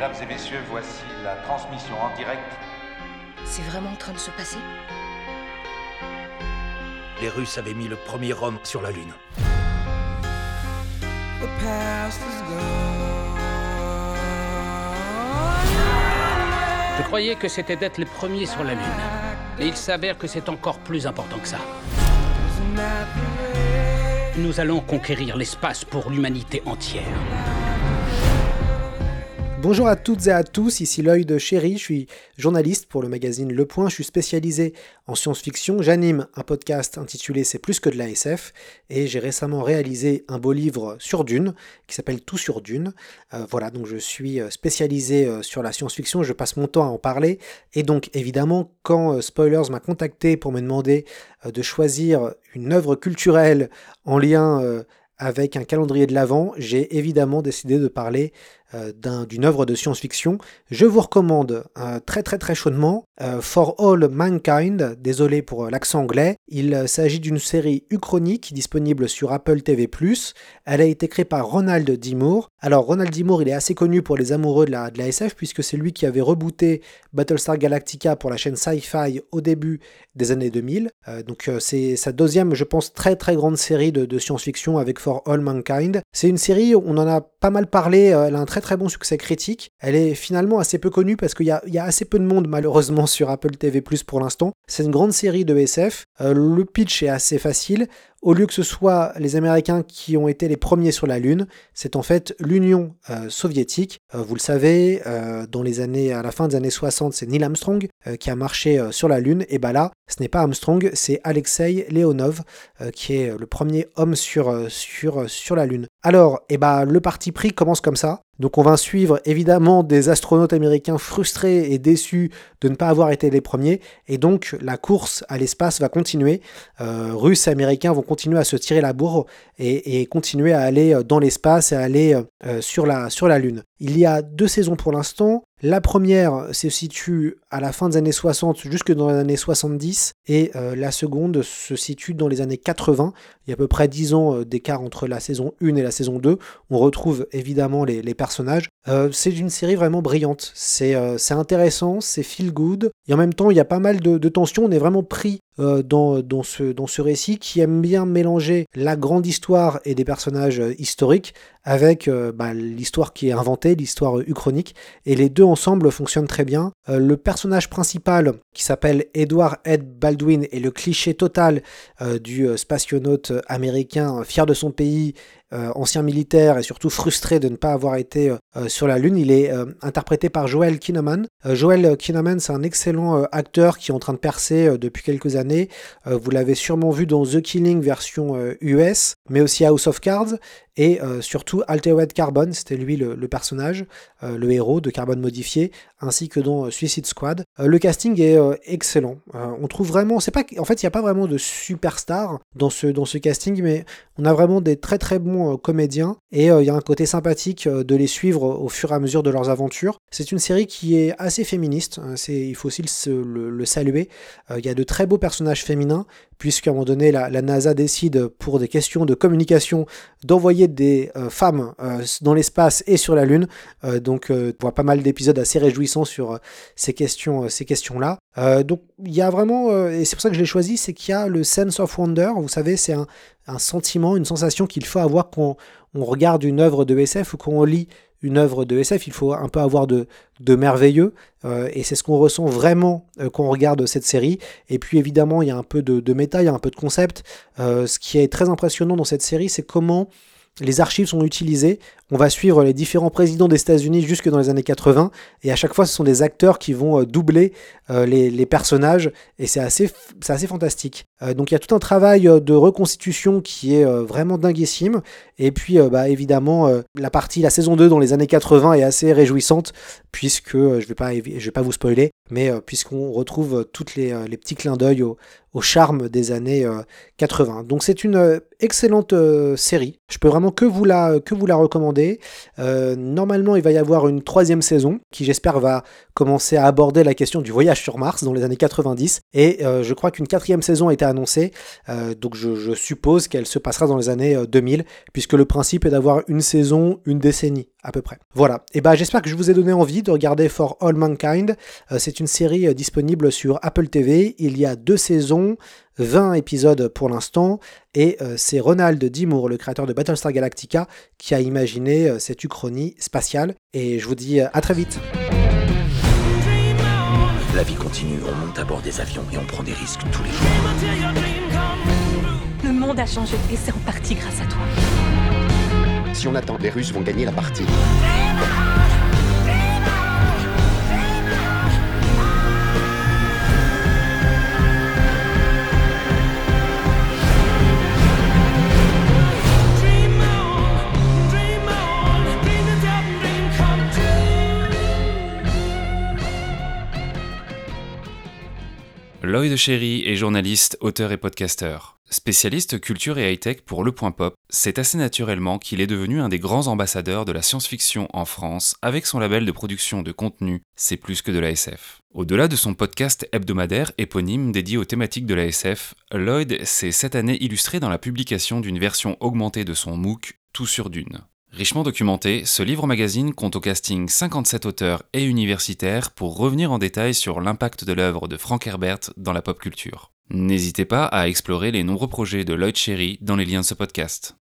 Mesdames et messieurs, voici la transmission en direct. C'est vraiment en train de se passer? Les Russes avaient mis le premier homme sur la Lune. Je croyais que c'était d'être les premiers sur la Lune. Mais il s'avère que c'est encore plus important que ça. Nous allons conquérir l'espace pour l'humanité entière. Bonjour à toutes et à tous, ici l'œil de chéri, je suis journaliste pour le magazine Le Point, je suis spécialisé en science-fiction, j'anime un podcast intitulé C'est plus que de la SF et j'ai récemment réalisé un beau livre sur Dune qui s'appelle Tout sur Dune. Euh, voilà, donc je suis spécialisé euh, sur la science-fiction, je passe mon temps à en parler et donc évidemment quand euh, Spoilers m'a contacté pour me demander de choisir une œuvre culturelle en lien avec un calendrier de l'Avent, j'ai évidemment décidé de parler euh, d'une œuvre de science-fiction. Je vous recommande euh, très très très chaudement euh, For All Mankind, désolé pour l'accent anglais. Il s'agit d'une série uchronique disponible sur Apple TV+. Elle a été créée par Ronald D. Moore. Alors Ronald D. Moore, il est assez connu pour les amoureux de la, SF puisque c'est lui qui avait rebooté Battlestar Galactica pour la chaîne Sci-Fi au début des années 2000. donc c'est sa deuxième, je pense, très très grande série de, de science-fiction avec For All Mankind. C'est une série, on en a pas mal parlé, elle a un très très bon succès critique. Elle est finalement assez peu connue parce qu'il y, a assez peu de monde malheureusement sur Apple TV pour l'instant. C'est une grande série de SF. Euh, le pitch est assez facile. Au lieu que ce soit les Américains qui ont été les premiers sur la Lune, c'est en fait l'Union euh, soviétique. Euh, vous le savez, dans les années, à la fin des années 60, c'est Neil Armstrong qui a marché sur la Lune. Et bah là, ce n'est pas Armstrong, c'est Alexei Leonov qui est le premier homme sur, sur, sur la Lune. Alors, et bah, le parti pris commence comme ça. Donc on va suivre évidemment des astronautes américains frustrés et déçus de ne pas avoir été les premiers. Et donc la course à l'espace va continuer. Euh, Russes et Américains vont continuer à se tirer la bourre et, continuer à aller dans l'espace et à aller euh, sur la Lune. Il y a deux saisons pour l'instant. La première se situe à la fin des années 60 jusque dans les années 70 et euh, la seconde se situe dans les années 80. Il y a à peu près 10 ans euh, d'écart entre la saison 1 et la saison 2. On retrouve évidemment les, personnages. Euh, c'est une série vraiment brillante. C'est intéressant, c'est feel good et en même temps il y a pas mal de, de tensions. On est vraiment pris dans, ce récit qui aime bien mélanger la grande histoire et des personnages historiques avec bah, l'histoire qui est inventée, l'histoire uchronique. Et les deux ensemble fonctionnent très bien. Euh, le personnage principal, qui s'appelle Edward Ed Baldwin, est le cliché total euh, du euh, spationaute américain fier de son pays ancien militaire et surtout frustré de ne pas avoir été sur la Lune. Il est interprété par Joel Kinnaman. Joel Kinnaman, c'est un excellent acteur qui est en train de percer depuis quelques années. vous l'avez sûrement vu dans The Killing version US, mais aussi House of Cards et surtout Altered Carbon, c'était lui le, le personnage, le héros de Carbone modifié, ainsi que dans Suicide Squad. le casting est excellent. on trouve vraiment, c'est pas, en fait, il n'y a pas vraiment de superstar dans ce, dans ce casting, mais on a vraiment des très très bons comédiens et il y a un côté sympathique de les suivre au fur et à mesure de leurs aventures. C'est une série qui est assez féministe, hein, c'est, il faut aussi le, le, saluer. Il y a de très beaux personnages féminins, puisqu'à un moment donné, la, NASA décide, pour des questions de communication, d'envoyer des femmes dans l'espace et sur la Lune. donc, on voit pas mal d'épisodes assez réjouissants sur ces questions, ces questions-là. donc, il y a vraiment, et c'est pour ça que je l'ai choisi, c'est qu'il y a le sense of wonder. Vous savez, c'est un, un, sentiment, une sensation qu'il faut avoir quand on regarde une œuvre de SF ou quand on lit une œuvre de SF, il faut un peu avoir de, de merveilleux, euh, et c'est ce qu'on ressent vraiment euh, quand on regarde cette série. Et puis évidemment, il y a un peu de, de méta, il y a un peu de concept. Euh, ce qui est très impressionnant dans cette série, c'est comment les archives sont utilisées. On va suivre les différents présidents des États-Unis jusque dans les années 80, et à chaque fois, ce sont des acteurs qui vont doubler les, personnages, et c'est assez, fantastique. donc il y a tout un travail de reconstitution qui est vraiment dinguissime, et puis bah, évidemment, la partie, la saison 2 dans les années 80 est assez réjouissante, puisque, je ne vais pas vous spoiler, mais puisqu'on retrouve tous les, les, petits clins d'œil au, au, charme des années 80. Donc c'est une excellente série, je peux vraiment que vous la, que vous la recommander. normalement, il va y avoir une troisième saison, qui j'espère va commencer à aborder la question du voyage sur Mars dans les années 90. Et euh, je crois qu'une quatrième saison a été annoncée, euh, donc je, suppose qu'elle se passera dans les années 2000, euh, puisque le principe est d'avoir une saison, une décennie. à peu près. Voilà, et bah j'espère que je vous ai donné envie de regarder For All Mankind. C'est une série disponible sur Apple TV. Il y a deux saisons, 20 épisodes pour l'instant, et c'est Ronald Dimour, le créateur de Battlestar Galactica, qui a imaginé cette uchronie spatiale. Et je vous dis à très vite. La vie continue, on monte à bord des avions et on prend des risques tous les jours. Le monde a changé et c'est en partie grâce à toi. Si on attend, les Russes vont gagner la partie. Lloyd Cherry est journaliste, auteur et podcasteur. Spécialiste culture et high-tech pour Le Point Pop, c'est assez naturellement qu'il est devenu un des grands ambassadeurs de la science-fiction en France avec son label de production de contenu C'est plus que de la SF. Au-delà de son podcast hebdomadaire éponyme dédié aux thématiques de la SF, Lloyd s'est cette année illustré dans la publication d'une version augmentée de son MOOC Tout sur Dune. Richement documenté, ce livre magazine compte au casting 57 auteurs et universitaires pour revenir en détail sur l'impact de l'œuvre de Frank Herbert dans la pop culture. N'hésitez pas à explorer les nombreux projets de Lloyd Cherry dans les liens de ce podcast.